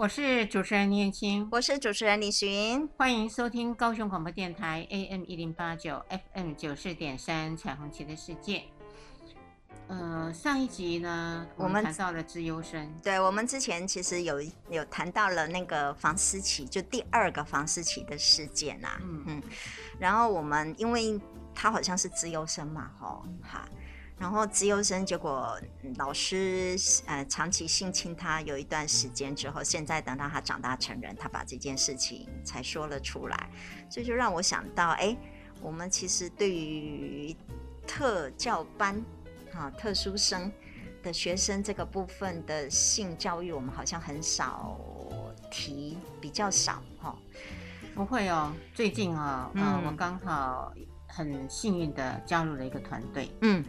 我是主持人倪燕青，我是主持人李寻，欢迎收听高雄广播电台 AM 一零八九 FM 九四点三彩虹旗的世界。呃，上一集呢，我们谈到了资优生，对，我们之前其实有有谈到了那个房思琪，就第二个房思琪的事件呐、啊，嗯嗯，然后我们因为他好像是资优生嘛，吼，哈。然后自优生，结果老师呃长期性侵他有一段时间之后，现在等到他长大成人，他把这件事情才说了出来，所以就让我想到，哎，我们其实对于特教班啊特殊生的学生这个部分的性教育，我们好像很少提，比较少哈、哦。不会哦，最近啊、哦，嗯、呃，我刚好很幸运的加入了一个团队，嗯。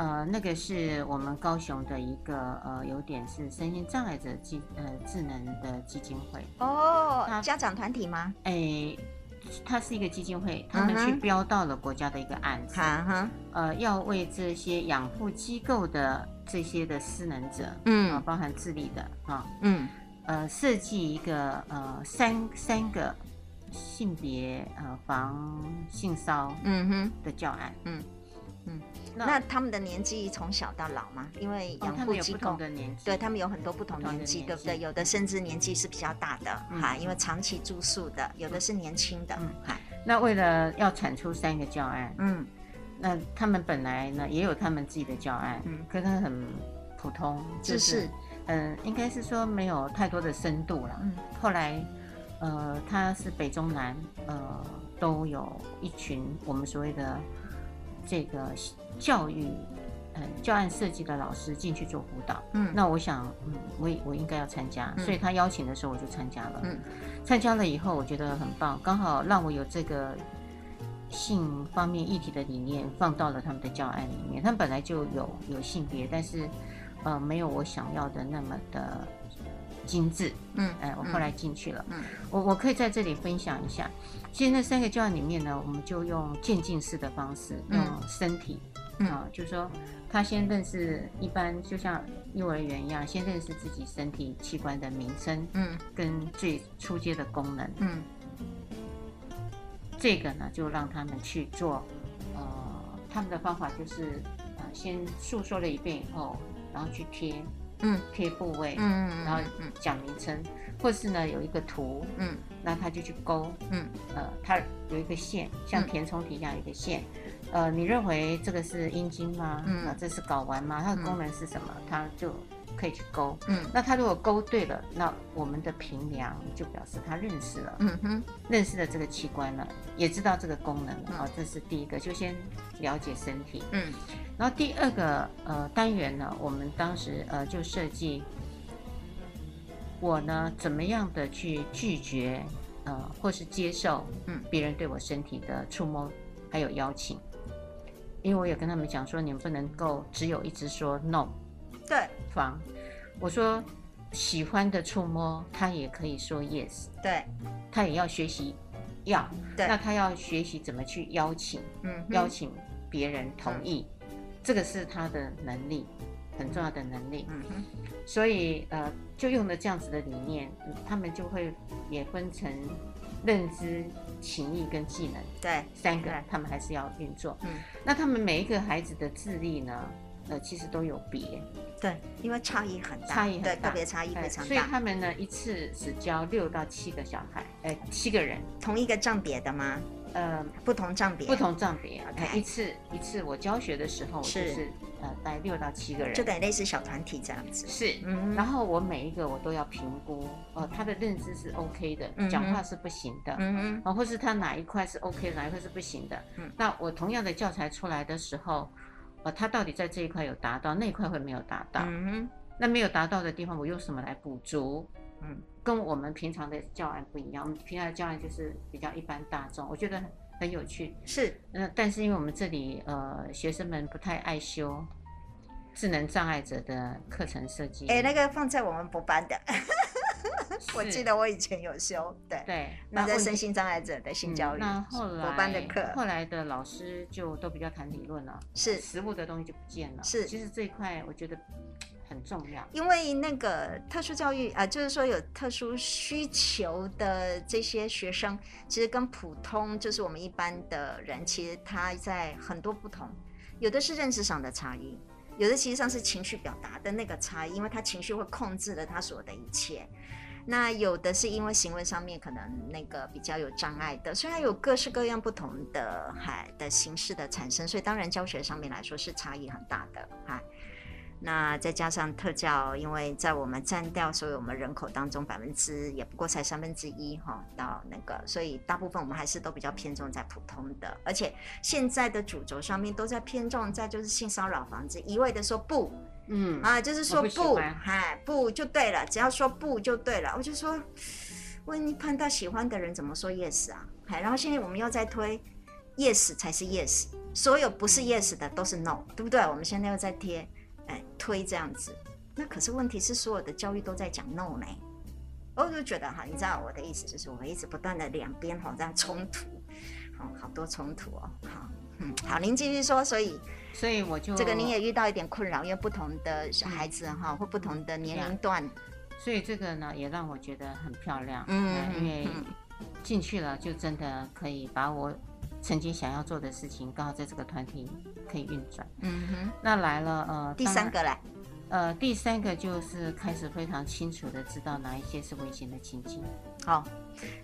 呃，那个是我们高雄的一个呃，有点是身心障碍者基呃智能的基金会哦，家长团体吗？哎，它是一个基金会，他们去标到了国家的一个案子，嗯、哼呃，要为这些养护机构的这些的失能者，嗯、呃，包含智力的啊，嗯，呃，设计一个呃三三个性别呃防性骚嗯哼的教案，嗯。嗯，那，那他们的年纪从小到老吗？因为养护机构的年纪，对他们有很多不同年纪，对不对？有的甚至年纪是比较大的，哈、嗯，因为长期住宿的，有的是年轻的，哈、嗯。那为了要产出三个教案，嗯，那他们本来呢也有他们自己的教案，嗯，可是很普通，就是，嗯、呃，应该是说没有太多的深度了。嗯，后来，呃，他是北中南，呃，都有一群我们所谓的。这个教育，嗯，教案设计的老师进去做辅导，嗯，那我想，嗯，我我应该要参加，嗯、所以他邀请的时候我就参加了，嗯，参加了以后我觉得很棒，刚好让我有这个性方面议题的理念放到了他们的教案里面，他们本来就有有性别，但是，呃，没有我想要的那么的。精致，嗯，哎，我后来进去了，嗯，我我可以在这里分享一下。其实那三个教案里面呢，我们就用渐进式的方式，用身体，嗯，啊，就是说他先认识一般，就像幼儿园一样，先认识自己身体器官的名称，嗯，跟最初阶的功能，嗯，这个呢，就让他们去做，呃，他们的方法就是，呃，先诉说了一遍以后，然后去贴。嗯，贴部位，嗯，然后讲名称，嗯、或是呢有一个图，嗯，那他就去勾，嗯，呃，他有一个线，像填充题一样有一个线，嗯、呃，你认为这个是阴茎吗？嗯，啊，这是睾丸吗？它的功能是什么？它就。可以去勾，嗯，那它如果勾对了，那我们的平量就表示它认识了，嗯哼，认识了这个器官了，也知道这个功能了，好，这是第一个，就先了解身体，嗯，然后第二个呃单元呢，我们当时呃就设计我呢怎么样的去拒绝呃或是接受嗯别人对我身体的触摸还有邀请，因为我有跟他们讲说，你们不能够只有一直说 no。对，房，我说喜欢的触摸，他也可以说 yes。对，他也要学习要。对，那他要学习怎么去邀请，嗯，邀请别人同意，嗯、这个是他的能力，很重要的能力。嗯哼，所以呃，就用了这样子的理念，他们就会也分成认知、情谊跟技能。对，三个他们还是要运作。嗯，那他们每一个孩子的智力呢？呃，其实都有别，对，因为差异很大，差异很大，特别差异非常大。所以他们呢，一次只教六到七个小孩，呃，七个人，同一个账别的吗？呃，不同障别，不同障别啊。一次一次，我教学的时候就是呃带六到七个人，就等于类似小团体这样子。是，嗯。然后我每一个我都要评估，呃，他的认知是 OK 的，讲话是不行的，嗯嗯，或是他哪一块是 OK，哪一块是不行的。嗯，那我同样的教材出来的时候。呃，他到底在这一块有达到，那一块会没有达到？嗯，那没有达到的地方，我用什么来补足？嗯，跟我们平常的教案不一样。我们平常的教案就是比较一般大众，我觉得很很有趣。是，嗯、呃，但是因为我们这里呃学生们不太爱修智能障碍者的课程设计。哎、欸，那个放在我们补班的。我记得我以前有修，对对，那在身心障碍者的性教育，那后来班的课，后来的老师就都比较谈理论了，是实物的东西就不见了。是，其实这一块我觉得很重要。因为那个特殊教育啊、就是说有特殊需求的这些学生，其实跟普通就是我们一般的人，其实他在很多不同，有的是认知上的差异，有的其实上是情绪表达的那个差异，因为他情绪会控制了他所有的一切。那有的是因为行为上面可能那个比较有障碍的，虽然有各式各样不同的嗨的形式的产生，所以当然教学上面来说是差异很大的嗨。那再加上特教，因为在我们占掉所有我们人口当中百分之也不过才三分之一哈，到那个，所以大部分我们还是都比较偏重在普通的，而且现在的主轴上面都在偏重在就是性骚扰防治，一味的说不。嗯啊，就是说不，嗨，不就对了，只要说不就对了。我就说，问你碰到喜欢的人怎么说 yes 啊？嗨，然后现在我们又在推 yes 才是 yes，所有不是 yes 的都是 no，对不对？我们现在又在贴，哎，推这样子。那可是问题是，所有的教育都在讲 no 呢。我就觉得哈，你知道我的意思就是，我一直不断的两边哈这样冲突，好，好多冲突哦，好。嗯，好，您继续说。所以，所以我就这个您也遇到一点困扰，因为不同的小孩子哈，或不同的年龄段，所以这个呢也让我觉得很漂亮。嗯，因为进去了就真的可以把我曾经想要做的事情，刚好在这个团体可以运转。嗯哼，那来了呃，第三个来。呃，第三个就是开始非常清楚的知道哪一些是危险的情境，好，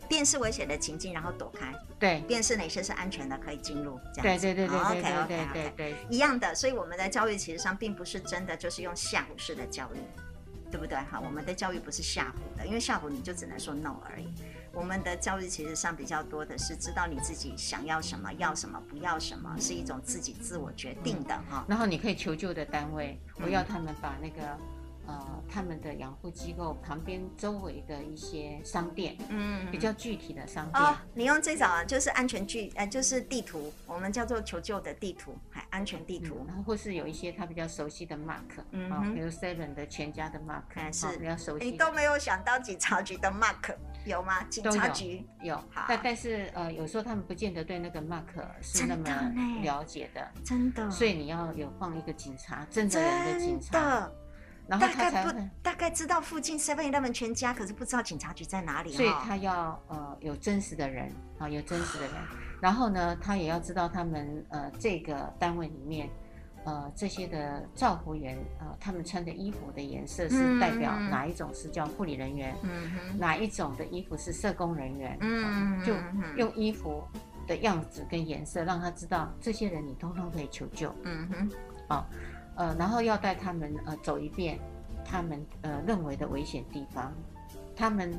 辨识危险的情境，然后躲开，对，辨识哪些是安全的可以进入，这样对对对对对对对对，一样的，所以我们的教育其实上并不是真的就是用吓唬式的教育，对不对？哈，我们的教育不是吓唬的，因为吓唬你就只能说 no 而已。我们的教育其实上比较多的是知道你自己想要什么，要什么，不要什么，是一种自己自我决定的哈、嗯。然后你可以求救的单位，我要他们把那个。呃，他们的养护机构旁边周围的一些商店，嗯，比较具体的商店。哦，你用最早啊，就是安全距，呃，就是地图，我们叫做求救的地图，还安全地图。然后或是有一些他比较熟悉的 mark，嗯、哦，比如 Seven 的全家的 mark，还是、哦、比较熟悉。你都没有想到警察局的 mark 有吗？警察局有，有。好，但但是呃，有时候他们不见得对那个 mark 是那么了解的，真的。所以你要有放一个警察，真的人的警察。然后他才大概不大概知道附近 Seven Eleven 全家，可是不知道警察局在哪里。所以他要呃有真实的人啊，有真实的人。然后呢，他也要知道他们呃这个单位里面呃这些的照护员呃他们穿的衣服的颜色是代表哪一种是叫护理人员，哪一种的衣服是社工人员，嗯，就用衣服的样子跟颜色让他知道这些人你通通可以求救，嗯哼，啊。呃，然后要带他们呃走一遍，他们呃认为的危险地方，他们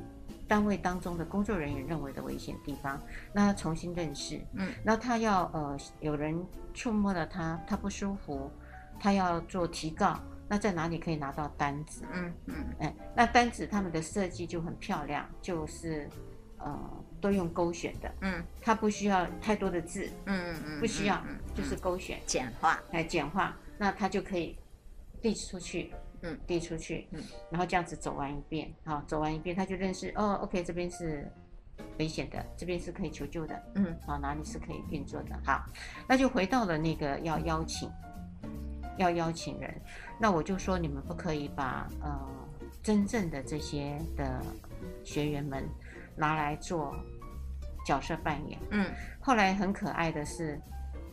单位当中的工作人员认为的危险地方，那他重新认识，嗯，那他要呃有人触摸了他，他不舒服，他要做提告，那在哪里可以拿到单子？嗯嗯，哎，那单子他们的设计就很漂亮，就是呃都用勾选的，嗯，他不需要太多的字，嗯嗯嗯，不需要，就是勾选简化，哎简化。那他就可以递出去，嗯，递出去，嗯，然后这样子走完一遍，好，走完一遍，他就认识，哦，OK，这边是危险的，这边是可以求救的，嗯，好，哪里是可以运作的，好，那就回到了那个要邀请，要邀请人，那我就说你们不可以把呃真正的这些的学员们拿来做角色扮演，嗯，后来很可爱的是。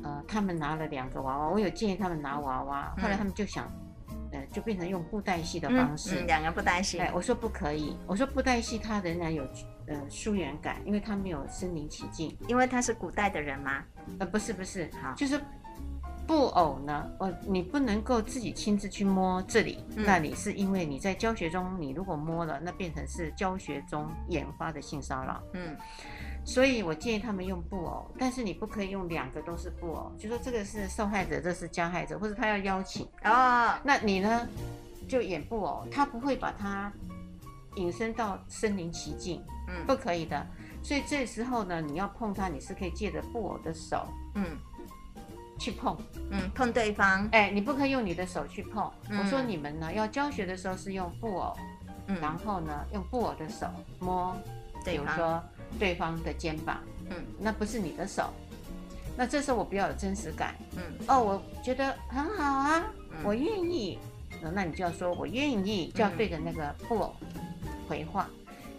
呃，他们拿了两个娃娃，我有建议他们拿娃娃，后来他们就想，呃，就变成用布袋戏的方式，两、嗯嗯、个布袋戏。哎，我说不可以，我说布袋戏它仍然有呃疏远感，因为它没有身临其境。因为他是古代的人吗？呃，不是不是，好，就是布偶呢，呃，你不能够自己亲自去摸这里、嗯、那里，是因为你在教学中，你如果摸了，那变成是教学中研发的性骚扰。嗯。所以我建议他们用布偶，但是你不可以用两个都是布偶，就说这个是受害者，这是加害者，或者他要邀请啊，那你呢就演布偶，他不会把它引申到身临其境，嗯，不可以的。所以这时候呢，你要碰他，你是可以借着布偶的手，嗯，去碰，嗯，碰对方，哎，你不可以用你的手去碰。嗯，我说你们呢要教学的时候是用布偶，嗯，然后呢用布偶的手摸，比如说。对方的肩膀，嗯，那不是你的手，那这时候我比较有真实感，嗯，哦，我觉得很好啊，嗯、我愿意，说，那你就要说我愿意，就要对着那个布偶回话。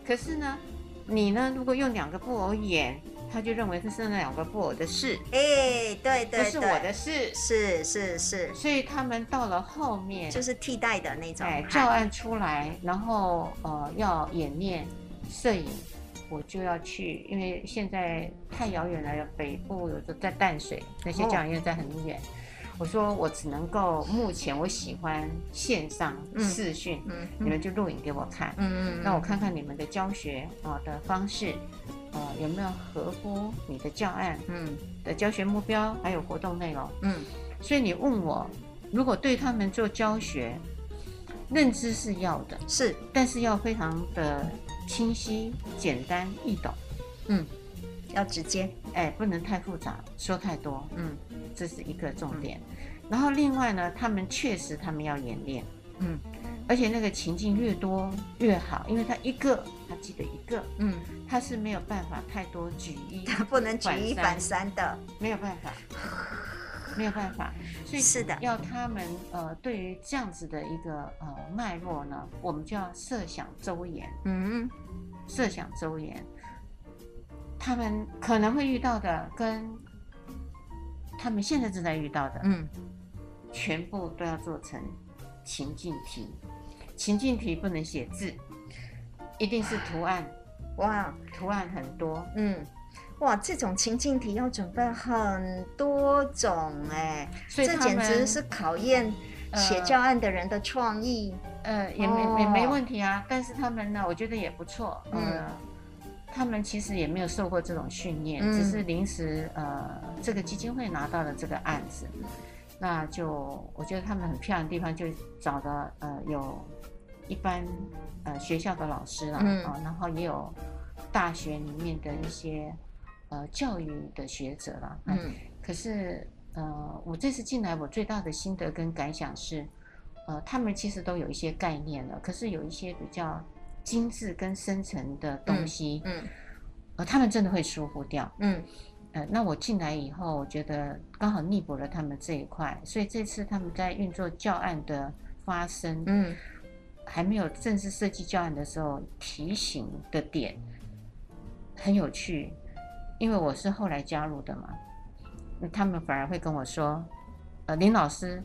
可是呢，你呢，如果用两个布偶演。他就认为这是那两个布偶的事，哎、欸，对对，不是我的事，是是是，所以他们到了后面就是替代的那种，哎，教案出来，然后呃要演练摄影，我就要去，因为现在太遥远了，北部有的在淡水，那些教养院在很远。哦我说我只能够目前我喜欢线上视讯，嗯你们就录影给我看，嗯嗯，那、嗯、我看看你们的教学啊的方式，呃有没有合乎你的教案，嗯的教学目标还有活动内容，嗯，所以你问我如果对他们做教学，认知是要的，是，但是要非常的清晰、简单易懂，嗯，要直接，哎，不能太复杂，说太多，嗯。这是一个重点，然后另外呢，他们确实他们要演练，嗯，而且那个情境越多越好，因为他一个他记得一个，嗯，他是没有办法太多举一，他不能举一反三的，没有办法，没有办法，所以是的，要他们呃对于这样子的一个呃脉络呢，我们就要设想周延，嗯，设想周延，他们可能会遇到的跟。他们现在正在遇到的，嗯，全部都要做成情境题，情境题不能写字，一定是图案，哇，图案很多，嗯，哇，这种情境题要准备很多种哎，所以这简直是考验写教案的人的创意，呃，也没也没问题啊，但是他们呢，我觉得也不错，嗯。他们其实也没有受过这种训练，嗯、只是临时呃，这个基金会拿到了这个案子，那就我觉得他们很漂亮的地方就找的呃有一般呃学校的老师啦，嗯、然后也有大学里面的一些呃教育的学者啦，嗯，可是呃我这次进来我最大的心得跟感想是，呃他们其实都有一些概念了，可是有一些比较。精致跟深层的东西，嗯，嗯呃，他们真的会疏忽掉，嗯，呃，那我进来以后，我觉得刚好弥补了他们这一块，所以这次他们在运作教案的发生，嗯，还没有正式设计教案的时候，提醒的点很有趣，因为我是后来加入的嘛，他们反而会跟我说，呃，林老师，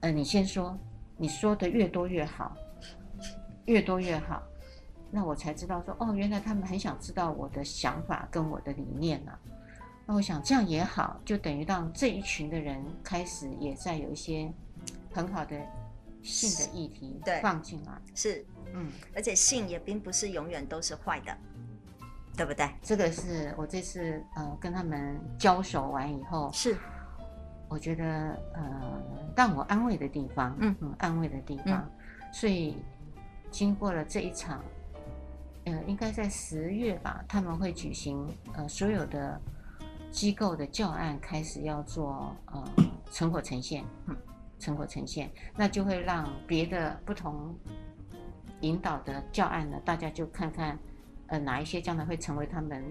呃，你先说，你说的越多越好，越多越好。那我才知道说哦，原来他们很想知道我的想法跟我的理念呢、啊。那我想这样也好，就等于让这一群的人开始也在有一些很好的性的议题放进来。是，嗯，而且性也并不是永远都是坏的，对不对？这个是我这次呃跟他们交手完以后，是我觉得呃让我安慰的地方，嗯嗯，安慰的地方。嗯、所以经过了这一场。呃，应该在十月吧，他们会举行呃所有的机构的教案开始要做呃成果呈现，嗯，成果呈现，那就会让别的不同引导的教案呢，大家就看看呃哪一些将来会成为他们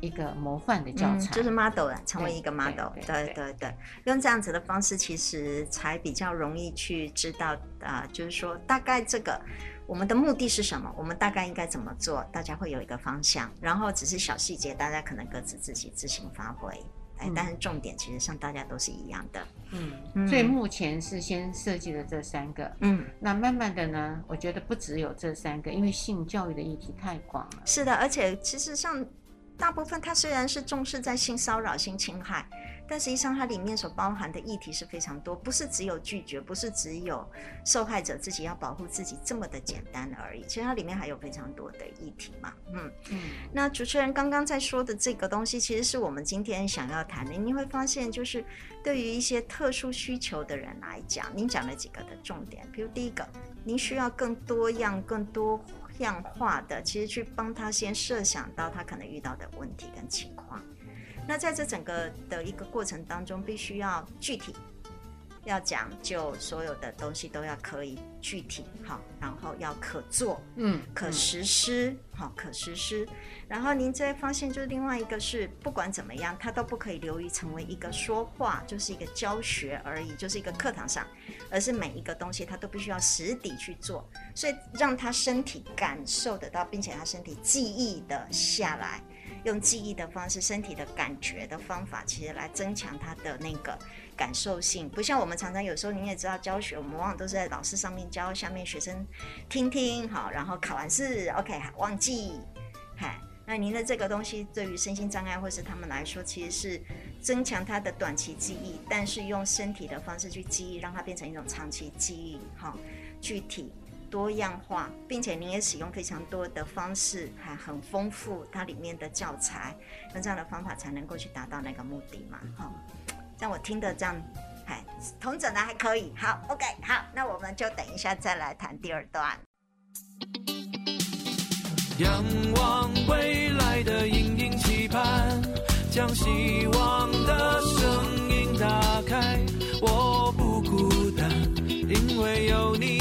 一个模范的教材，嗯、就是 model 了，成为一个 model，对对对，对，对，对，用这样子的方式，其实才比较容易去知道啊、呃，就是说大概这个。我们的目的是什么？我们大概应该怎么做？大家会有一个方向，然后只是小细节，大家可能各自自己自行发挥。哎，但是重点其实上大家都是一样的。嗯，所以目前是先设计了这三个。嗯，那慢慢的呢，我觉得不只有这三个，因为性教育的议题太广了。是的，而且其实像大部分他虽然是重视在性骚扰、性侵害。但实际上，它里面所包含的议题是非常多，不是只有拒绝，不是只有受害者自己要保护自己这么的简单而已。其实它里面还有非常多的议题嘛。嗯嗯。那主持人刚刚在说的这个东西，其实是我们今天想要谈的。你会发现，就是对于一些特殊需求的人来讲，您讲了几个的重点，比如第一个，您需要更多样、更多样化的，其实去帮他先设想到他可能遇到的问题跟情况。那在这整个的一个过程当中，必须要具体，要讲究所有的东西都要可以具体好，然后要可做，嗯，可实施，好，可实施。然后您再发现，就是另外一个是，不管怎么样，它都不可以流于成为一个说话，就是一个教学而已，就是一个课堂上，而是每一个东西它都必须要实地去做，所以让他身体感受得到，并且他身体记忆的下来，用记忆的方式，身体的感觉的方法，其实来增强他的那个。感受性不像我们常常有时候，你也知道教学，我们往往都是在老师上面教，下面学生听听好，然后考完试，OK，忘记，嗨，那您的这个东西对于身心障碍或是他们来说，其实是增强他的短期记忆，但是用身体的方式去记忆，让它变成一种长期记忆，好，具体多样化，并且你也使用非常多的方式，还很丰富它里面的教材，用这样的方法才能够去达到那个目的嘛，好。像我听的这样，哎，同整的还可以。好，OK，好，那我们就等一下再来谈第二段。仰望未来的隐隐期盼，将希望的声音打开。我不孤单，因为有你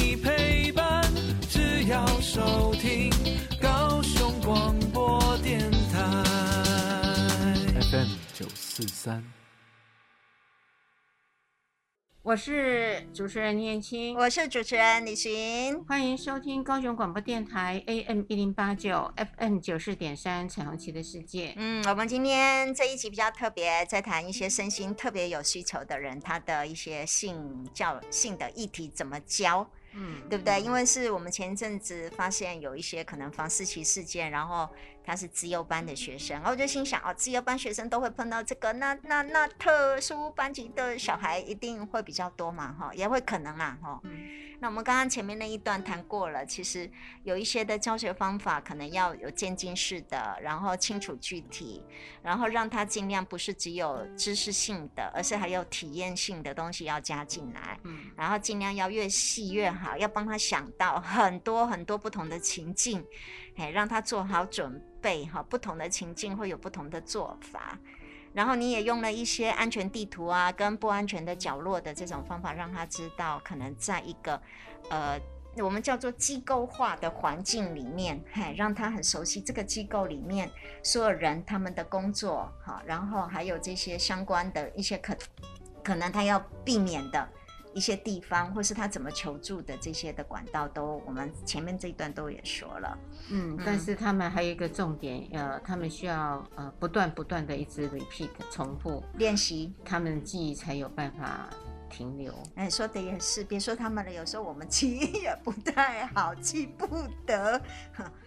收听高雄广播电台 FM 九四三。我是主持人念青，我是主持人李寻，欢迎收听高雄广播电台 AM 一零八九 FM 九四点三彩虹旗的世界。嗯，我们今天这一集比较特别，在谈一些身心特别有需求的人，他的一些性教性的议题怎么教。嗯，对不对？因为是我们前一阵子发现有一些可能房思琪事件，然后他是资优班的学生，然后我就心想哦，资优班学生都会碰到这个，那那那特殊班级的小孩一定会比较多嘛，哈，也会可能啦，哈。嗯那我们刚刚前面那一段谈过了，其实有一些的教学方法可能要有渐进式的，然后清楚具体，然后让他尽量不是只有知识性的，而是还有体验性的东西要加进来。嗯，然后尽量要越细越好，要帮他想到很多很多不同的情境，哎，让他做好准备哈，不同的情境会有不同的做法。然后你也用了一些安全地图啊，跟不安全的角落的这种方法，让他知道可能在一个，呃，我们叫做机构化的环境里面，嘿，让他很熟悉这个机构里面所有人他们的工作，好，然后还有这些相关的一些可可能他要避免的。一些地方，或是他怎么求助的这些的管道，都我们前面这一段都也说了。嗯，但是他们还有一个重点，呃，他们需要呃不断不断的一直 repeat 重复练习，他们记忆才有办法停留。哎，说的也是，别说他们了，有时候我们记忆也不太好，记不得。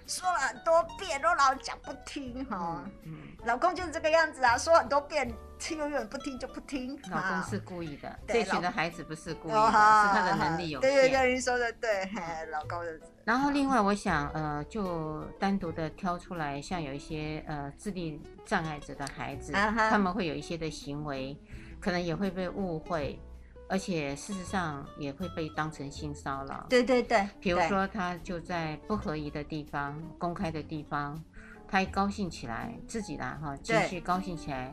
说了很多遍都老讲不听哈，嗯，老公就是这个样子啊，说很多遍，听永远不听就不听。老公是故意的，这群的孩子不是故意的，是他的能力有限。对对对，你说的对，老公的。然后另外我想，呃，就单独的挑出来，像有一些呃智力障碍者的孩子，他们会有一些的行为，可能也会被误会。而且事实上也会被当成性骚扰。对对对，比如说他就在不合宜的地方、公开的地方，他一高兴起来，自己啦哈，情绪高兴起来，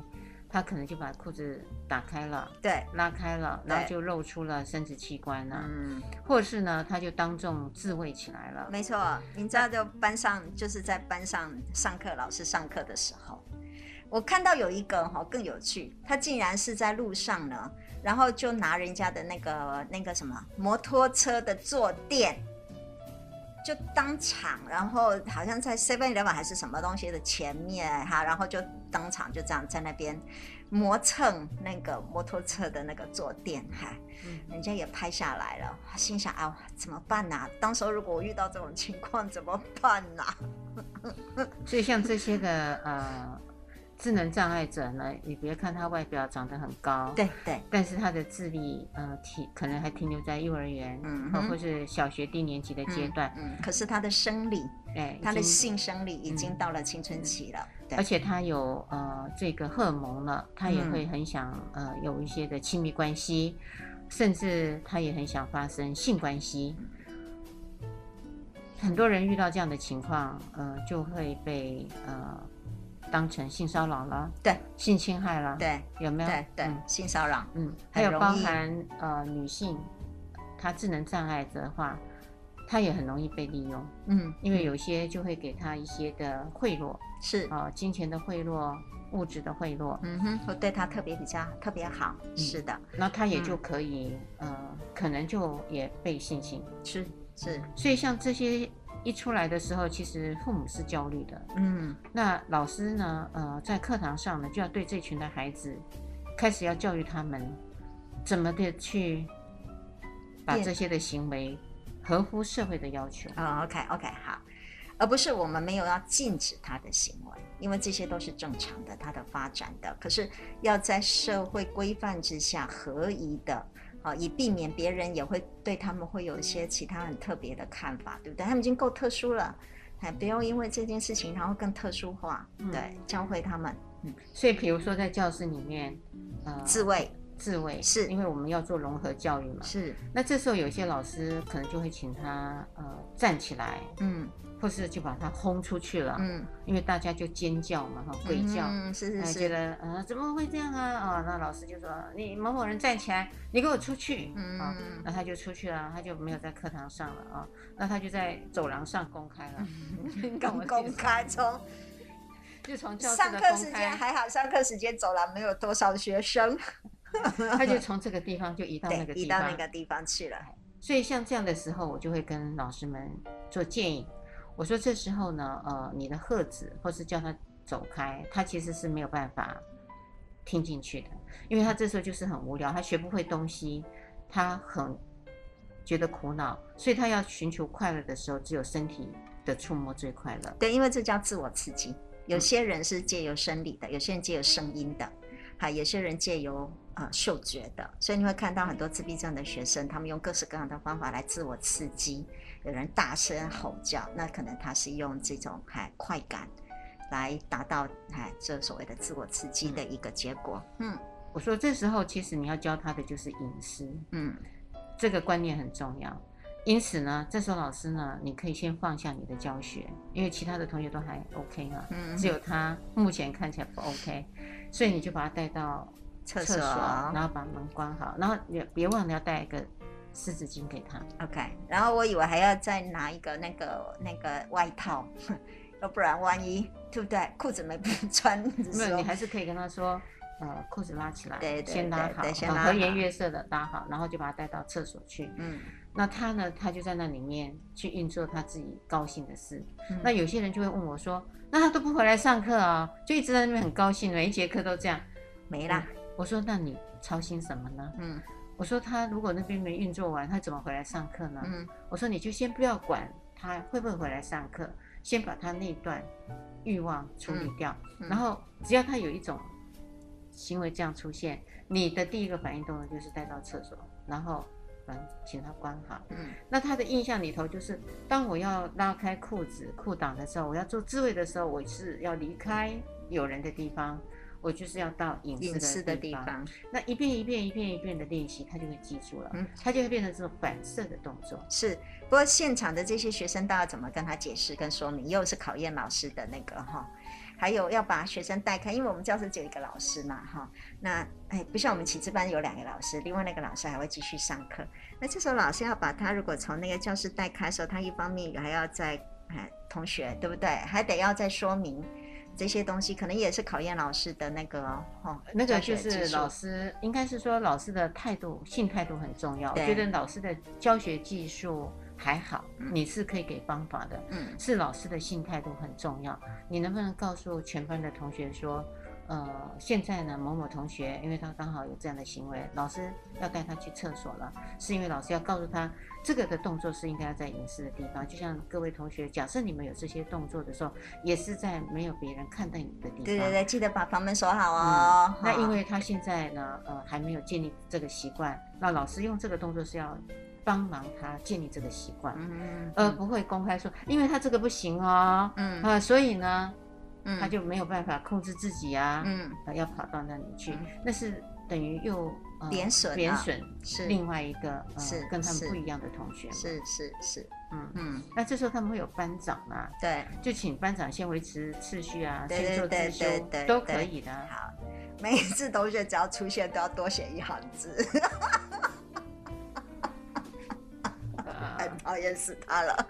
他可能就把裤子打开了，对，拉开了，然后就露出了生殖器官了，嗯，或者是呢，他就当众自慰起来了。没错，你知道，就班上就是在班上上课，老师上课的时候，我看到有一个哈更有趣，他竟然是在路上呢。然后就拿人家的那个那个什么摩托车的坐垫，就当场，然后好像在 Seven Eleven 还是什么东西的前面哈，然后就当场就这样在那边磨蹭那个摩托车的那个坐垫哈，人家也拍下来了，心想啊怎么办呐？当时候如果我遇到这种情况怎么办呐？所以像这些的呃。智能障碍者呢，你别看他外表长得很高，对对，但是他的智力呃停可能还停留在幼儿园，嗯，或是小学低年级的阶段，嗯，可是他的生理，哎，他的性生理已经到了青春期了，对，而且他有呃这个荷尔蒙了，他也会很想呃有一些的亲密关系，甚至他也很想发生性关系。很多人遇到这样的情况，呃，就会被呃。当成性骚扰了，对，性侵害了，对，有没有？对对，嗯、性骚扰，嗯，还有包含呃女性，她智能障碍的话，她也很容易被利用，嗯，因为有些就会给她一些的贿赂，是。啊、呃，金钱的贿赂。物质的贿赂，嗯哼，会对他特别比较特别好，嗯、是的，那他也就可以，嗯、呃，可能就也被性侵，是是，所以像这些一出来的时候，其实父母是焦虑的，嗯，那老师呢，呃，在课堂上呢，就要对这群的孩子，开始要教育他们，怎么的去把这些的行为合乎社会的要求，啊、哦、，OK OK，好。而不是我们没有要禁止他的行为，因为这些都是正常的，他的发展的。可是要在社会规范之下合宜的，啊，以避免别人也会对他们会有一些其他很特别的看法，对不对？他们已经够特殊了，还不用因为这件事情然后更特殊化，对，嗯、教会他们。嗯，所以比如说在教室里面，呃，自卫，自卫是因为我们要做融合教育嘛，是。那这时候有些老师可能就会请他呃站起来，嗯。或是就把他轰出去了，嗯，因为大家就尖叫嘛，哈，鬼叫，嗯，是是是，觉得呃怎么会这样啊？啊、哦，那老师就说你某某人站起来，你给我出去，嗯，啊、哦，那他就出去了，他就没有在课堂上了啊、哦，那他就在走廊上公开了，嗯、公公开从 就从教室上课时间还好，上课时间走廊没有多少学生，他就从这个地方就移到那个地方，移到那个地方去了。所以像这样的时候，我就会跟老师们做建议。我说这时候呢，呃，你的喝止或是叫他走开，他其实是没有办法听进去的，因为他这时候就是很无聊，他学不会东西，他很觉得苦恼，所以他要寻求快乐的时候，只有身体的触摸最快乐。对，因为这叫自我刺激。有些人是借由生理的，有些人借由声音的，好有些人借由呃嗅觉的，所以你会看到很多自闭症的学生，他们用各式各样的方法来自我刺激。有人大声吼叫，那可能他是用这种嗨快感来达到嗨这所谓的自我刺激的一个结果。嗯，我说这时候其实你要教他的就是隐私，嗯，这个观念很重要。因此呢，这时候老师呢，你可以先放下你的教学，因为其他的同学都还 OK 嘛，嗯，只有他目前看起来不 OK，所以你就把他带到厕所，然后把门关好，然后也别忘了要带一个。湿纸巾给他，OK。然后我以为还要再拿一个那个那个外套，要不然万一对不对？裤子没穿，没有，你还是可以跟他说，呃，裤子拉起来，对，对，先拉好，先拉好，和颜悦色的拉好，然后就把他带到厕所去。嗯，那他呢，他就在那里面去运作他自己高兴的事。嗯、那有些人就会问我说，那他都不回来上课啊、哦，就一直在那边很高兴，每一节课都这样，没啦、嗯。我说，那你操心什么呢？嗯。我说他如果那边没运作完，他怎么回来上课呢？嗯，我说你就先不要管他会不会回来上课，先把他那段欲望处理掉，嗯嗯、然后只要他有一种行为这样出现，你的第一个反应动作就是带到厕所，然后嗯，请他关好。嗯，那他的印象里头就是，当我要拉开裤子裤裆的时候，我要做自慰的时候，我是要离开有人的地方。我就是要到隐私的地方，那一遍一遍一遍一遍的练习，他就会记住了，嗯，他就会变成这种反射的动作。是，不过现场的这些学生，都要怎么跟他解释跟说明，又是考验老师的那个哈，还有要把学生带开，因为我们教室只有一个老师嘛哈，那哎，不像我们启智班有两个老师，另外那个老师还会继续上课，那这时候老师要把他如果从那个教室带开的时候，他一方面还要在哎同学对不对，还得要再说明。这些东西可能也是考验老师的那个哦，那个就是老师应该是说老师的态度，性态度很重要。我觉得老师的教学技术还好，嗯、你是可以给方法的，嗯，是老师的性态度很重要。你能不能告诉全班的同学说？呃，现在呢，某某同学，因为他刚好有这样的行为，老师要带他去厕所了，是因为老师要告诉他，这个的动作是应该要在隐私的地方。就像各位同学，假设你们有这些动作的时候，也是在没有别人看到你的地方。对对对，记得把房门锁好哦。嗯、那因为他现在呢，呃，还没有建立这个习惯，那老师用这个动作是要帮忙他建立这个习惯，嗯，嗯，而不会公开说，因为他这个不行哦，嗯，呃，所以呢。嗯、他就没有办法控制自己啊，嗯，要跑到那里去，嗯、那是等于又贬损，贬损是另外一个是跟他们不一样的同学，是是是，嗯嗯。那这时候他们会有班长嘛？对，就请班长先维持秩序啊，先做自修都可以的。好，每一次同学只要出现都要多写一行字，很讨厌死他了。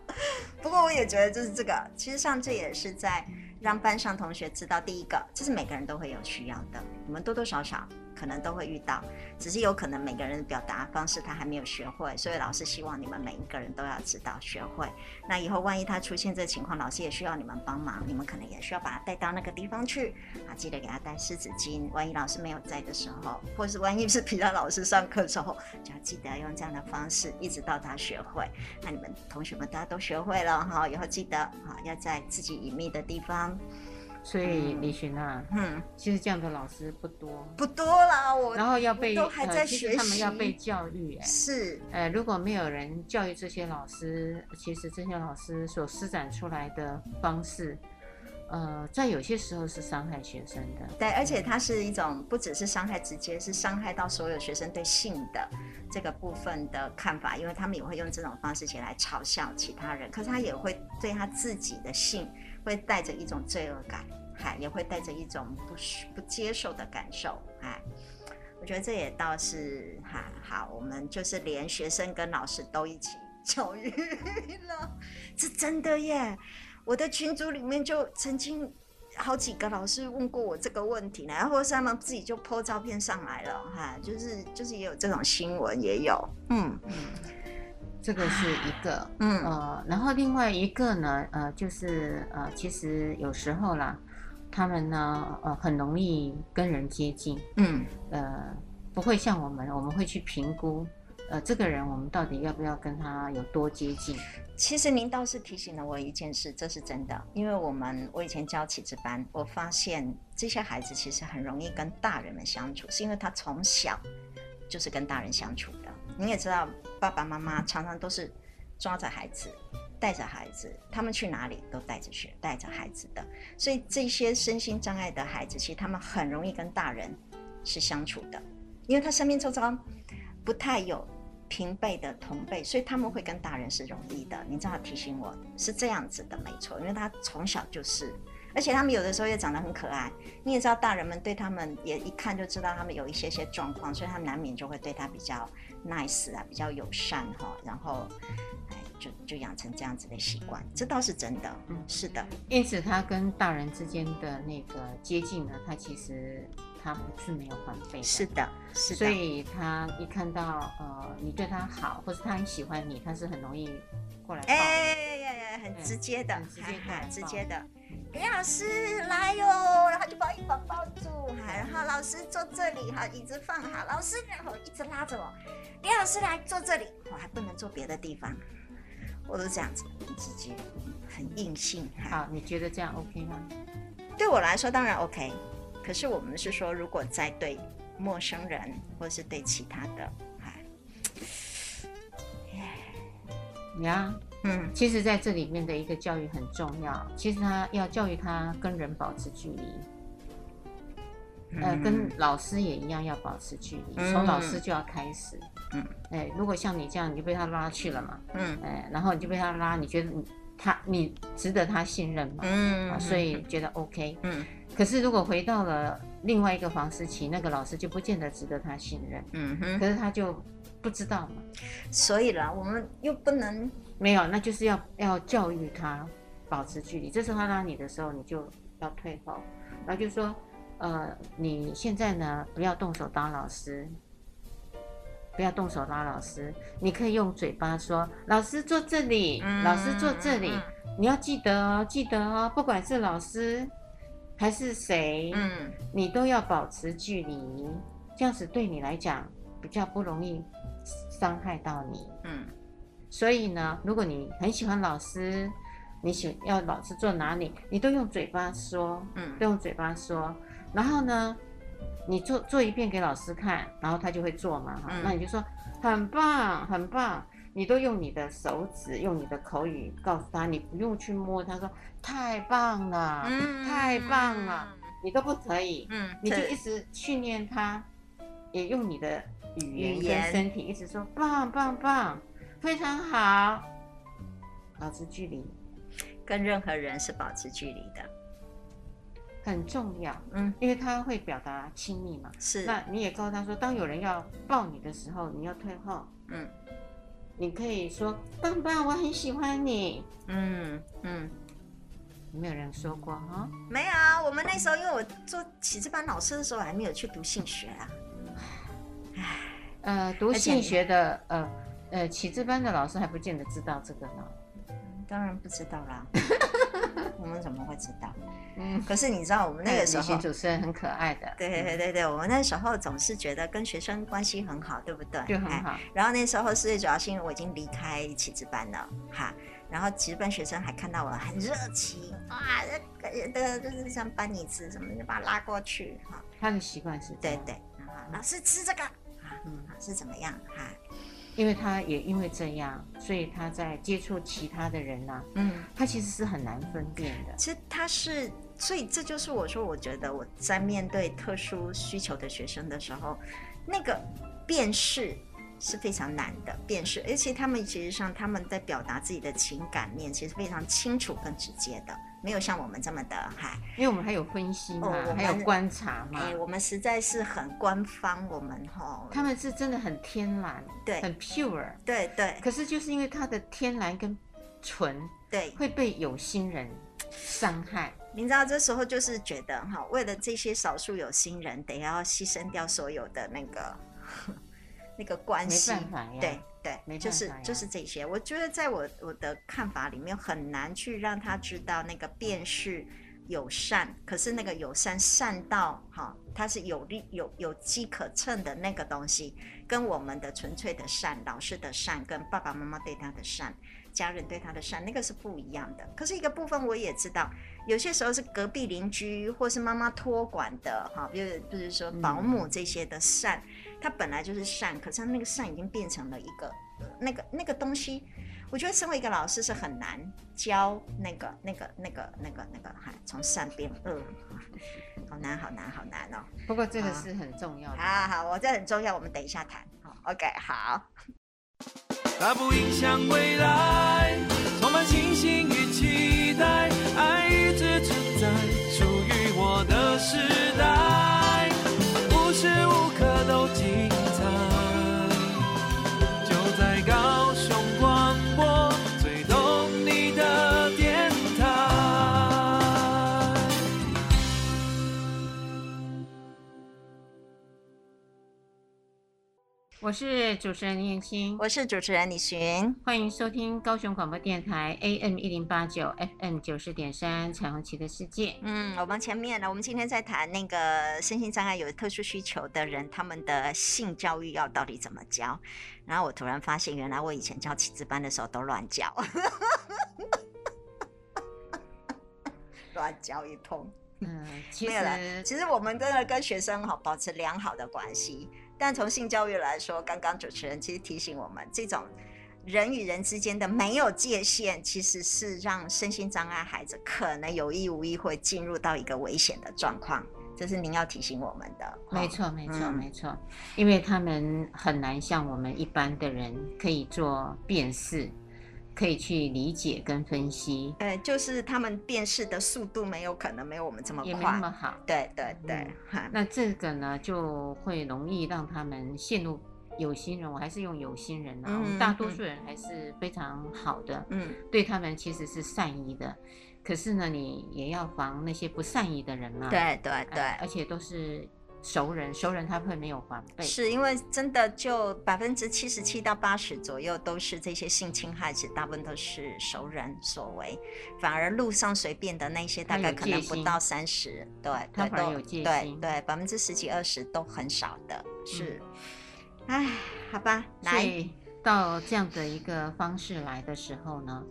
不过我也觉得就是这个，其实上这也是在让班上同学知道，第一个，这是每个人都会有需要的，你们多多少少。可能都会遇到，只是有可能每个人的表达方式他还没有学会，所以老师希望你们每一个人都要知道学会。那以后万一他出现这情况，老师也需要你们帮忙，你们可能也需要把他带到那个地方去啊，记得给他带湿纸巾。万一老师没有在的时候，或是万一是其他老师上课的时候，就要记得用这样的方式，一直到他学会。那你们同学们大家都学会了哈，以后记得啊，要在自己隐秘的地方。所以李寻啊，嗯，其实这样的老师不多，不多啦。我然后要被都还在学习，他们要被教育，哎，是，呃，如果没有人教育这些老师，其实这些老师所施展出来的方式，呃，在有些时候是伤害学生的。对，而且它是一种不只是伤害直接，是伤害到所有学生对性的这个部分的看法，因为他们也会用这种方式起来嘲笑其他人，可是他也会对他自己的性。会带着一种罪恶感，哈，也会带着一种不不接受的感受，哎，我觉得这也倒是哈好，我们就是连学生跟老师都一起教育了，这真的耶！我的群组里面就曾经好几个老师问过我这个问题呢，然后是他们自己就 po 照片上来了，哈，就是就是也有这种新闻也有，嗯嗯。这个是一个，嗯呃，然后另外一个呢，呃，就是呃，其实有时候啦，他们呢，呃，很容易跟人接近，嗯，呃，不会像我们，我们会去评估，呃，这个人我们到底要不要跟他有多接近？其实您倒是提醒了我一件事，这是真的，因为我们我以前教启智班，我发现这些孩子其实很容易跟大人们相处，是因为他从小就是跟大人相处的。你也知道，爸爸妈妈常常都是抓着孩子，带着孩子，他们去哪里都带着去，带着孩子的。所以这些身心障碍的孩子，其实他们很容易跟大人是相处的，因为他身边周遭不太有平辈的同辈，所以他们会跟大人是容易的。你正好提醒我是这样子的，没错，因为他从小就是。而且他们有的时候也长得很可爱，你也知道，大人们对他们也一看就知道他们有一些些状况，所以他难免就会对他比较 nice 啊，比较友善哈，然后，哎，就就养成这样子的习惯，这倒是真的，嗯，是的。因此，他跟大人之间的那个接近呢，他其实他不是没有防备的，是的，是的。所以他一看到呃你对他好，或是他很喜欢你，他是很容易过来抱，哎呀呀，很直接的，很直接的，直接的。李老师来哟，然后就把我一把抱住，然后老师坐这里，哈，椅子放好，老师然后一直拉着我，李老师来坐这里，我还不能坐别的地方，我都这样子，很直接，很硬性。好，你觉得这样 OK 吗？对我来说当然 OK，可是我们是说，如果在对陌生人或是对其他的，呀。嗯，其实在这里面的一个教育很重要。其实他要教育他跟人保持距离，呃，跟老师也一样要保持距离，从老师就要开始。嗯，哎，如果像你这样，你就被他拉去了嘛。嗯，哎，然后你就被他拉，你觉得你他你值得他信任嘛？嗯，啊，所以觉得 OK。嗯，可是如果回到了另外一个黄思琪，那个老师就不见得值得他信任。嗯哼，可是他就不知道嘛。所以啦，我们又不能。没有，那就是要要教育他保持距离。这时候他拉你的时候，你就要退后，然后就说，呃，你现在呢，不要动手当老师，不要动手拉老师，你可以用嘴巴说，老师坐这里，嗯、老师坐这里，嗯、你要记得哦，记得哦，不管是老师还是谁，嗯，你都要保持距离，这样子对你来讲比较不容易伤害到你，嗯。所以呢，如果你很喜欢老师，你喜要老师坐哪里，你都用嘴巴说，嗯，都用嘴巴说。然后呢，你做做一遍给老师看，然后他就会做嘛，哈、嗯。那你就说很棒，很棒。你都用你的手指，用你的口语告诉他，你不用去摸。他说太棒了，嗯、太棒了，你都不可以，嗯，你就一直训练他。也用你的语言跟身体一直说棒棒棒，非常好，保持距离，跟任何人是保持距离的，很重要。嗯，因为他会表达亲密嘛。是。那你也告诉他说，当有人要抱你的时候，你要退后。嗯。你可以说棒棒，我很喜欢你。嗯嗯。没有人说过哈？没有啊，我们那时候因为我做启智班老师的时候，还没有去读性学啊。唉，呃，读性学的呃呃启智班的老师还不见得知道这个呢。当然不知道啦，我们怎么会知道？嗯，可是你知道我们那个时候主持人很可爱的。对对对对，我们那时候总是觉得跟学生关系很好，对不对？就很好。然后那时候是最主要是因为我已经离开启智班了，哈。然后其实班学生还看到我很热情啊，这个就是像搬椅子什么，就把他拉过去哈。他的习惯是对对，老师吃这个啊，嗯，老师怎么样哈？因为他也因为这样，所以他在接触其他的人呢，嗯，他其实是很难分辨的。其实他是，所以这就是我说，我觉得我在面对特殊需求的学生的时候，那个辨识。是非常难的辨识，而且他们其实上他们在表达自己的情感面，其实非常清楚跟直接的，没有像我们这么的嗨。因为我们还有分析嘛，哦、还有观察嘛。哎，我们实在是很官方，我们哈。他们是真的很天然，对，很 pure，对对。可是就是因为他的天然跟纯，对，会被有心人伤害。你知道这时候就是觉得哈，为了这些少数有心人，得要牺牲掉所有的那个。那个关系，对对，就是就是这些。我觉得在我我的看法里面，很难去让他知道那个辨识友善，可是那个友善善到哈，它是有利有有机可乘的那个东西，跟我们的纯粹的善，老师的善，跟爸爸妈妈对他的善，家人对他的善，那个是不一样的。可是一个部分我也知道，有些时候是隔壁邻居或是妈妈托管的哈，比如就是说保姆这些的善。嗯他本来就是善，可是他那个善已经变成了一个那个那个东西。我觉得身为一个老师是很难教那个那个那个那个那个，哈，从善变恶，好难好难好难哦。不过这个是很重要的。好好，我这很重要，我们等一下谈。好，OK，好。它不影响未来，充满信心与期待，爱一直存在，属于我的时我是主持人林燕青，我是主持人李寻，欢迎收听高雄广播电台 AM 一零八九 FM 九十点三彩虹旗的世界。嗯，我们前面呢，我们今天在谈那个身心障碍有特殊需求的人，他们的性教育要到底怎么教？然后我突然发现，原来我以前教启智班的时候都乱教，乱教一通。嗯，其实其实我们真的跟学生哈保持良好的关系。但从性教育来说，刚刚主持人其实提醒我们，这种人与人之间的没有界限，其实是让身心障碍孩子可能有意无意会进入到一个危险的状况。这是您要提醒我们的。没错，没错，没错，因为他们很难像我们一般的人可以做辨识。可以去理解跟分析，呃，就是他们辨识的速度没有可能没有我们这么快，也没那么好。对对对，嗯，那这个呢就会容易让他们陷入有心人，我还是用有心人啊，嗯，我们大多数人还是非常好的，嗯，对他们其实是善意的，可是呢，你也要防那些不善意的人嘛，对对对，呃，而且都是。熟人，熟人他会没有防备，是因为真的就百分之七十七到八十左右都是这些性侵害者，大部分都是熟人所为，反而路上随便的那些大概可能不到三十，对，他反而有对对，百分之十几二十都很少的，是，哎、嗯，好吧，来到这样的一个方式来的时候呢，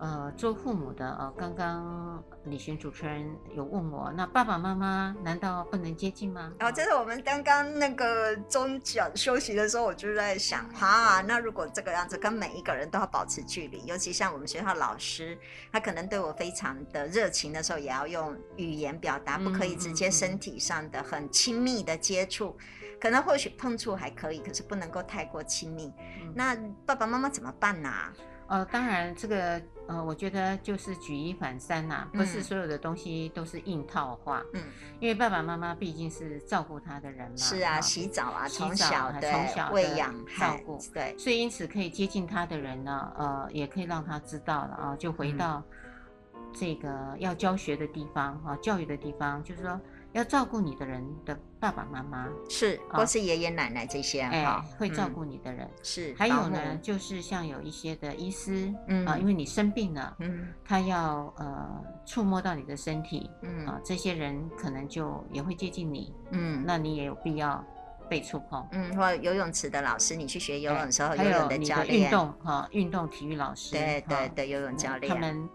呃，做父母的呃，刚刚李寻主持人有问我，那爸爸妈妈难道不能接近吗？哦，这是我们刚刚那个中讲休息的时候，我就在想，哈，那如果这个样子，跟每一个人都要保持距离，尤其像我们学校老师，他可能对我非常的热情的时候，也要用语言表达，不可以直接身体上的很亲密的接触，可能或许碰触还可以，可是不能够太过亲密。那爸爸妈妈怎么办呢？呃，当然，这个呃，我觉得就是举一反三呐、啊，不是所有的东西都是硬套话。嗯，因为爸爸妈妈毕竟是照顾他的人嘛。是啊，洗澡啊，从小从小喂养照顾，对，所以因此可以接近他的人呢，呃，也可以让他知道了啊，就回到这个要教学的地方啊，教育的地方，就是说。要照顾你的人的爸爸妈妈是，或是爷爷奶奶这些哈、欸，会照顾你的人、嗯、是。还有呢，就是像有一些的医师，嗯。啊，因为你生病了，嗯，他要呃触摸到你的身体，嗯。啊，这些人可能就也会接近你，嗯，那你也有必要被触碰，嗯，或游泳池的老师，你去学游泳的时候，游泳的教练，运动哈，运动体育老师，对对对，游泳教练，他们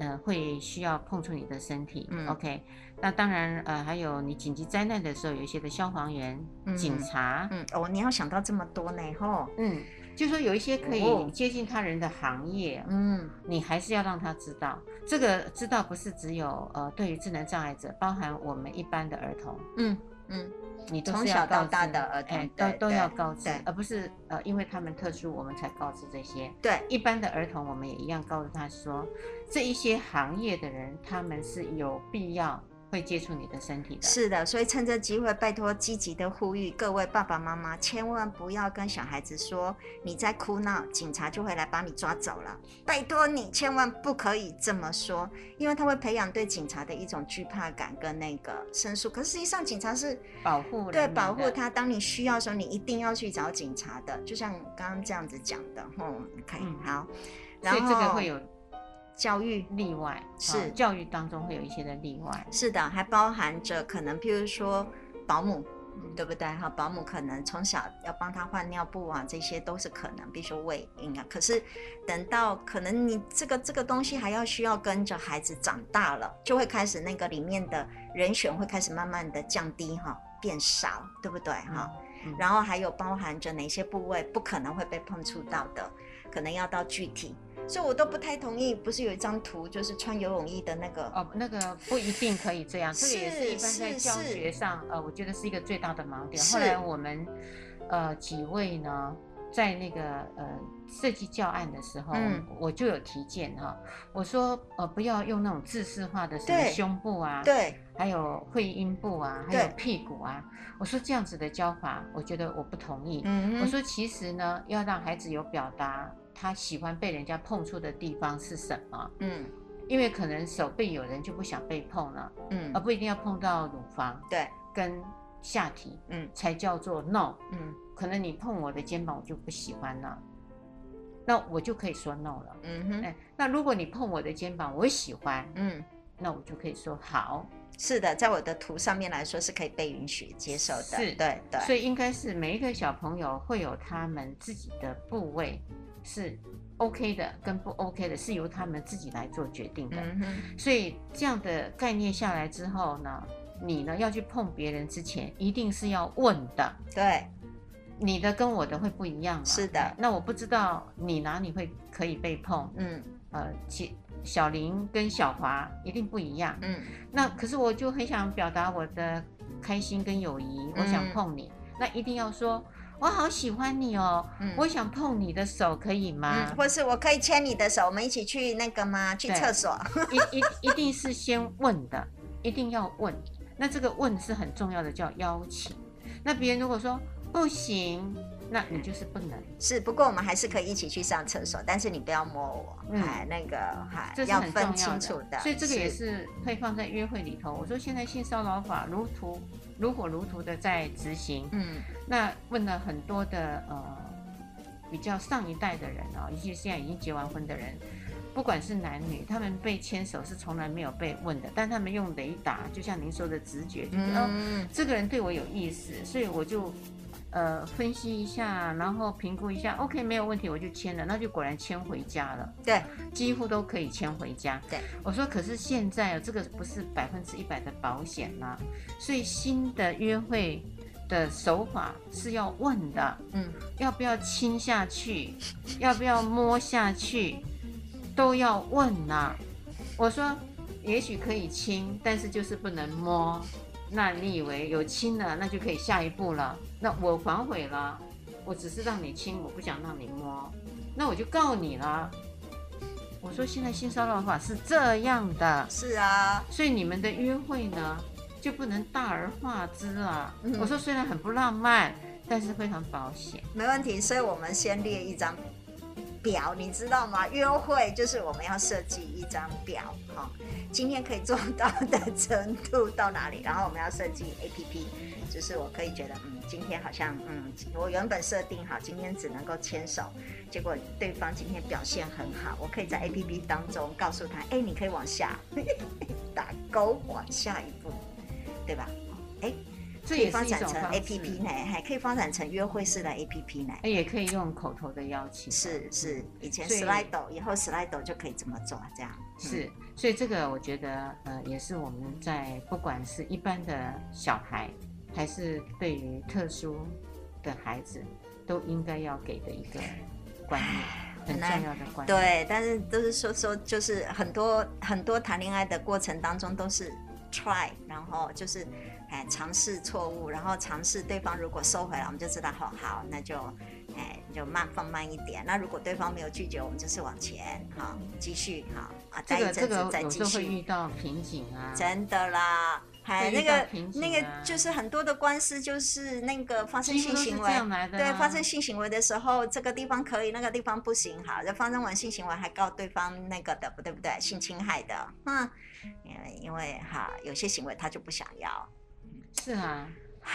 呃会需要碰触你的身体、嗯、，OK。那当然，呃，还有你紧急灾难的时候，有一些的消防员、嗯、警察，嗯，哦，你要想到这么多呢，吼，嗯，就说有一些可以接近他人的行业，嗯，你还是要让他知道，这个知道不是只有呃，对于智能障碍者，包含我们一般的儿童，嗯嗯，你从小到大的儿童，欸、都都要告知，而不是呃，因为他们特殊，我们才告知这些，对，一般的儿童，我们也一样告诉他说，这一些行业的人，他们是有必要。会接触你的身体的，是的，所以趁这机会，拜托积极的呼吁各位爸爸妈妈，千万不要跟小孩子说你在哭闹，警察就会来把你抓走了。拜托你千万不可以这么说，因为他会培养对警察的一种惧怕感跟那个申诉。可是实际上，警察是保护，对，保护他。当你需要的时候，你一定要去找警察的，就像刚刚这样子讲的。嗯，OK，好。然后所以这个会有。教育例外是、哦、教育当中会有一些的例外，是的，还包含着可能，譬如说保姆，嗯、对不对？哈，保姆可能从小要帮他换尿布啊，这些都是可能，比如说喂婴啊。可是等到可能你这个这个东西还要需要跟着孩子长大了，就会开始那个里面的人选会开始慢慢的降低哈，变少，对不对？哈、嗯，然后还有包含着哪些部位不可能会被碰触到的，可能要到具体。所以我都不太同意，不是有一张图，就是穿游泳衣的那个哦，那个不一定可以这样，这个也是一般在教学上，呃，我觉得是一个最大的盲点。后来我们呃几位呢，在那个呃设计教案的时候，嗯、我就有提建哈，我说呃不要用那种制式化的什么胸部啊，对，还有会阴部啊，还有屁股啊，我说这样子的教法，我觉得我不同意。嗯，我说其实呢，要让孩子有表达。他喜欢被人家碰触的地方是什么？嗯，因为可能手背有人就不想被碰了，嗯，而不一定要碰到乳房，对，跟下体，嗯，才叫做 no，嗯，可能你碰我的肩膀，我就不喜欢了，那我就可以说 no 了，嗯哼，哎，那如果你碰我的肩膀，我喜欢，嗯，那我就可以说好，是的，在我的图上面来说是可以被允许接受的，是，对对，所以应该是每一个小朋友会有他们自己的部位。是 OK 的，跟不 OK 的，是由他们自己来做决定的。嗯、所以这样的概念下来之后呢，你呢要去碰别人之前，一定是要问的。对，你的跟我的会不一样吗？是的。那我不知道你哪里会可以被碰。嗯，呃，其小林跟小华一定不一样。嗯，那可是我就很想表达我的开心跟友谊，嗯、我想碰你，那一定要说。我好喜欢你哦，嗯、我想碰你的手，可以吗？嗯、或是我可以牵你的手，我们一起去那个吗？去厕所？一一一定是先问的，一定要问。那这个问是很重要的，叫邀请。那别人如果说不行，那你就是不能。是，不过我们还是可以一起去上厕所，但是你不要摸我，哎、嗯，那个还要分清楚的。所以这个也是可以放在约会里头。我说现在性骚扰法如图。如火如荼的在执行，嗯，那问了很多的呃比较上一代的人啊、哦，尤其现在已经结完婚的人，不管是男女，他们被牵手是从来没有被问的，但他们用雷达，就像您说的直觉，就觉得、嗯、哦，这个人对我有意思，所以我就呃分析一下，然后评估一下，OK 没有问题，我就签了，那就果然签回家了。对，几乎都可以签回家。对，我说可是现在这个不是百分之一百的保险吗？所以新的约会的手法是要问的，嗯，要不要亲下去，要不要摸下去，都要问呐、啊。我说。也许可以亲，但是就是不能摸。那你以为有亲了，那就可以下一步了？那我反悔了，我只是让你亲，我不想让你摸，那我就告你了。我说现在性骚扰法是这样的，是啊，所以你们的约会呢就不能大而化之了。嗯、我说虽然很不浪漫，但是非常保险。没问题，所以我们先列一张表，你知道吗？约会就是我们要设计一张表，哈。今天可以做到的程度到哪里？然后我们要设计 APP，就是我可以觉得，嗯，今天好像，嗯，我原本设定好今天只能够牵手，结果对方今天表现很好，我可以在 APP 当中告诉他，哎，你可以往下 打勾，往下一步，对吧？哎。可以发展成 A P P 呢，还可以发展成约会式的 A P P 呢，也可以用口头的邀请。是是，以前 Slido，以后 Slido 就可以这么做，这样。是，所以这个我觉得，呃，也是我们在不管是一般的小孩，还是对于特殊的孩子，都应该要给的一个观念，很重要的观念。对，但是都是说说，就是很多很多谈恋爱的过程当中都是 try，然后就是。哎，尝试错误，然后尝试对方如果收回来，我们就知道，好好，那就，哎，就慢放慢一点。那如果对方没有拒绝，我们就是往前，好，继续，好啊，待一阵子再继续。这个这个有时候会遇到瓶颈啊，真的啦，还那个那个就是很多的官司，就是那个发生性行为，对，发生性行为的时候，这个地方可以，那个地方不行，好，就发生完性行为还告对方那个的，不对不对，性侵害的，嗯，因为因为哈，有些行为他就不想要。是啊，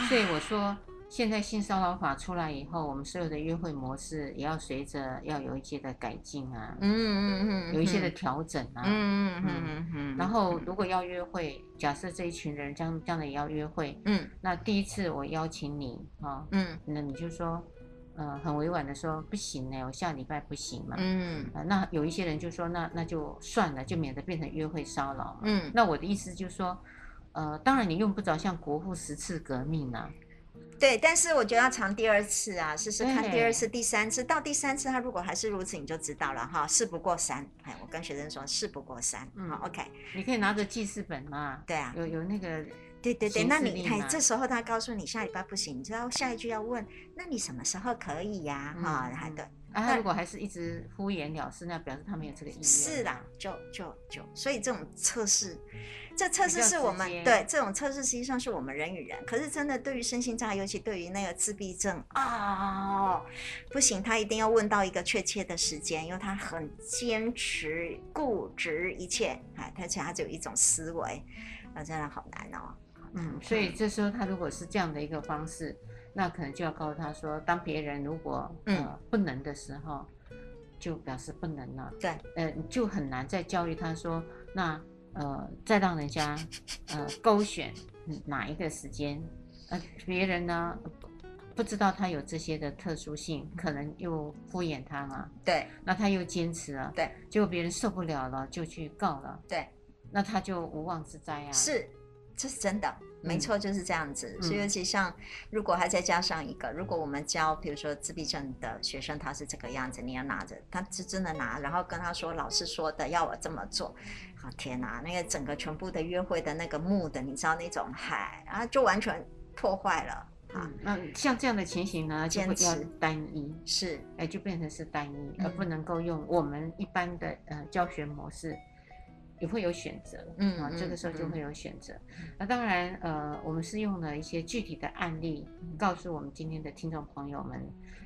所以我说，现在性骚扰法出来以后，我们所有的约会模式也要随着要有一些的改进啊，嗯嗯嗯，有一些的调整啊，嗯嗯嗯嗯。然后如果要约会，假设这一群人将将来也要约会，嗯，那第一次我邀请你啊，嗯，那你就说，呃，很委婉的说不行呢，我下礼拜不行嘛，嗯，啊，那有一些人就说，那那就算了，就免得变成约会骚扰嘛，嗯，那我的意思就是说。呃，当然你用不着像国父十次革命啊，对，但是我觉得要尝第二次啊，试试看第二次、第三次，到第三次他如果还是如此，你就知道了哈，事不过三。哎，我跟学生说事不过三，嗯，OK，你可以拿着记事本嘛，对啊，有有那个，对对对，那你看这时候他告诉你下礼拜不行，你知道下一句要问，那你什么时候可以呀？哈，还对。啊，他如果还是一直敷衍了事，那表示他没有这个意愿。是啦，就就就，所以这种测试，这测试是我们对这种测试实际上是我们人与人。可是真的对于身心障碍，尤其对于那个自闭症啊，不行，他一定要问到一个确切的时间，因为他很坚持固执一切，哎，而且他只有一种思维，啊，真的好难哦。嗯，所以这时候他如果是这样的一个方式。那可能就要告诉他说，当别人如果呃不能的时候，就表示不能了。对，呃，就很难再教育他说，那呃再让人家呃勾选哪一个时间，呃别人呢不知道他有这些的特殊性，可能又敷衍他嘛。对，那他又坚持了。对，结果别人受不了了，就去告了。对，那他就无妄之灾啊。是。这是真的，没错，就是这样子。嗯、所以，尤其像如果还再加上一个，如果我们教，比如说自闭症的学生，他是这个样子，你要拿着，他是真的拿，然后跟他说老师说的要我这么做，好天哪，那个整个全部的约会的那个 mood，你知道那种海，然后就完全破坏了。啊，那像这样的情形呢，就会要单一，是，哎，就变成是单一，而不能够用我们一般的呃教学模式。也会有选择，嗯啊，这个时候就会有选择。嗯、那当然，呃，我们是用了一些具体的案例，告诉我们今天的听众朋友们，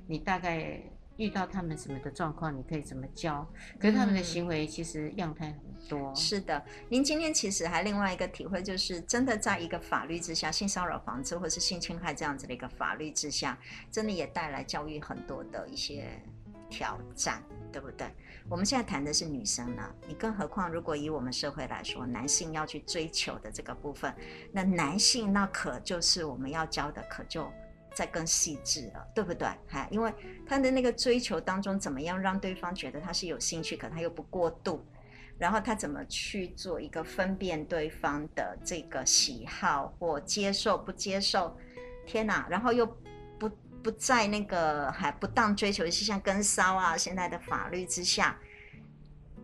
你大概遇到他们什么的状况，你可以怎么教。可是他们的行为其实样态很多。是的，您今天其实还另外一个体会，就是真的在一个法律之下，性骚扰防治或是性侵害这样子的一个法律之下，真的也带来教育很多的一些挑战，对不对？我们现在谈的是女生呢，你更何况如果以我们社会来说，男性要去追求的这个部分，那男性那可就是我们要教的，可就再更细致了，对不对？哈，因为他的那个追求当中，怎么样让对方觉得他是有兴趣，可他又不过度，然后他怎么去做一个分辨对方的这个喜好或接受不接受？天哪，然后又不不在那个还不当追求，是像跟骚啊，现在的法律之下，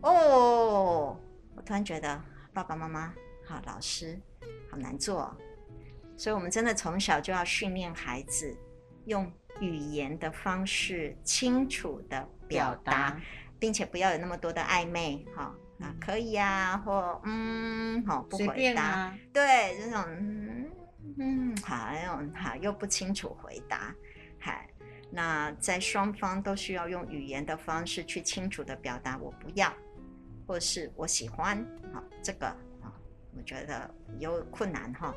哦，我突然觉得爸爸妈妈好，老师好难做。所以，我们真的从小就要训练孩子用语言的方式清楚的表达，并且不要有那么多的暧昧，哈啊，可以呀、啊，或嗯，好不回答，啊、对这种嗯嗯，好，那种好又不清楚回答，嗨，那在双方都需要用语言的方式去清楚的表达我不要，或是我喜欢，好，这个啊，我觉得有困难哈。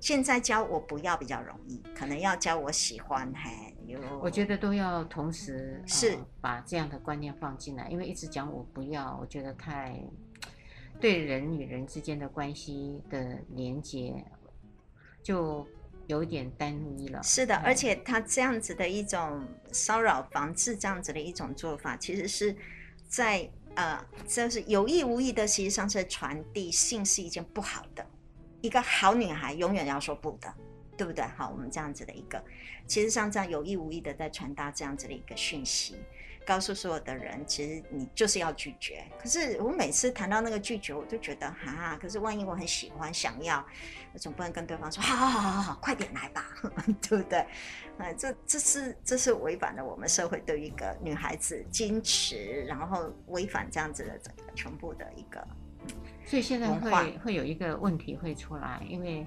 现在教我不要比较容易，可能要教我喜欢，嘿，有。我觉得都要同时是、呃、把这样的观念放进来，因为一直讲我不要，我觉得太对人与人之间的关系的连接就有一点单一了。是的，而且他这样子的一种骚扰防治这样子的一种做法，其实是在呃，就是有意无意的，实际上是传递性是一件不好的。一个好女孩永远要说不的，对不对？好，我们这样子的一个，其实像这样有意无意的在传达这样子的一个讯息，告诉所有的人，其实你就是要拒绝。可是我每次谈到那个拒绝，我就觉得哈，可是万一我很喜欢、想要，我总不能跟对方说，好好好好好，快点来吧，对不对？啊，这这是这是违反了我们社会对一个女孩子矜持，然后违反这样子的整个全部的一个。所以现在会会有一个问题会出来，因为，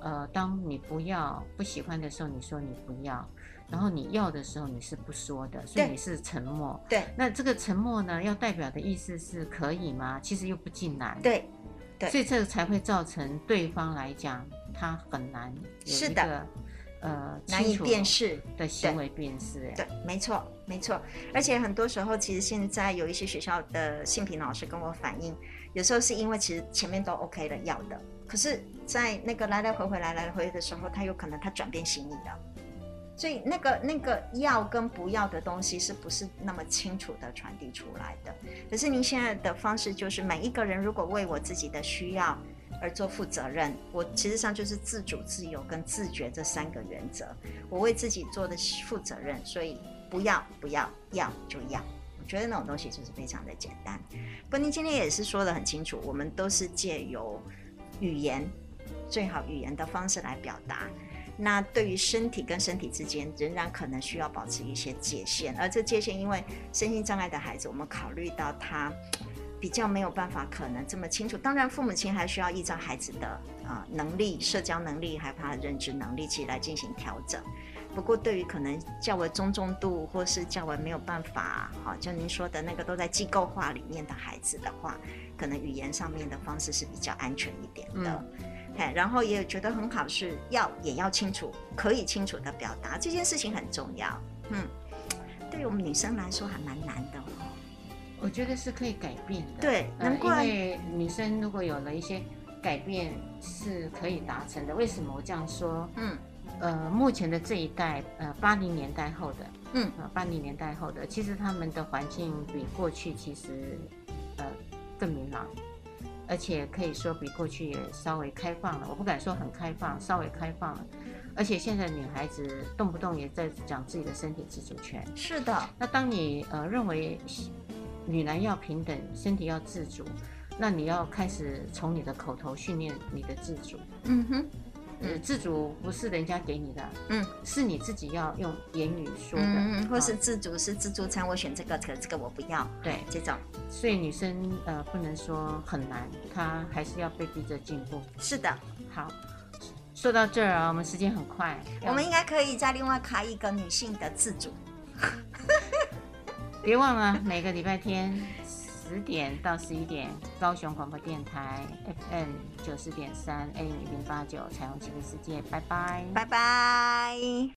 呃，当你不要不喜欢的时候，你说你不要，然后你要的时候你是不说的，所以你是沉默。对。那这个沉默呢，要代表的意思是可以吗？其实又不尽然。对。对。所以这个才会造成对方来讲，他很难有一个是的呃难以辨识的行为辨识。对，没错，没错。而且很多时候，其实现在有一些学校的性平老师跟我反映。有时候是因为其实前面都 OK 了要的，可是，在那个来来回回来来回的时候，他有可能他转变心意了，所以那个那个要跟不要的东西是不是那么清楚的传递出来的？可是您现在的方式就是每一个人如果为我自己的需要而做负责任，我其实上就是自主、自由跟自觉这三个原则，我为自己做的负责任，所以不要不要要就要。我觉得那种东西就是非常的简单。不过您今天也是说得很清楚，我们都是借由语言，最好语言的方式来表达。那对于身体跟身体之间，仍然可能需要保持一些界限。而这界限，因为身心障碍的孩子，我们考虑到他比较没有办法可能这么清楚。当然，父母亲还需要依照孩子的啊能力、社交能力，还有他的认知能力，其实来进行调整。不过，对于可能较为中重度，或是较为没有办法，好，就您说的那个都在机构化里面的孩子的话，可能语言上面的方式是比较安全一点的。然后也觉得很好，是要也要清楚，可以清楚的表达这件事情很重要。嗯，对于我们女生来说还蛮难的哦。我觉得是可以改变的。对，难怪，呃，因为女生如果有了一些改变是可以达成的。为什么我这样说？嗯。呃，目前的这一代，呃，八零年代后的，嗯，啊，八零年代后的，其实他们的环境比过去其实，呃，更明朗，而且可以说比过去也稍微开放了。我不敢说很开放，稍微开放了。而且现在女孩子动不动也在讲自己的身体自主权。是的。那当你呃认为女男要平等，身体要自主，那你要开始从你的口头训练你的自主。嗯哼。嗯，自主不是人家给你的，嗯，是你自己要用言语说的，嗯，或是自主是自助餐，我选这个，可这个我不要，对，这种，所以女生呃不能说很难，她还是要被逼着进步。是的，好，说到这儿啊，我们时间很快，我们应该可以再另外开一个女性的自主，别忘了每个礼拜天。十点到十一点，高雄广播电台 FM 九四点三 A 零八九，彩虹奇的世界，拜拜，拜拜。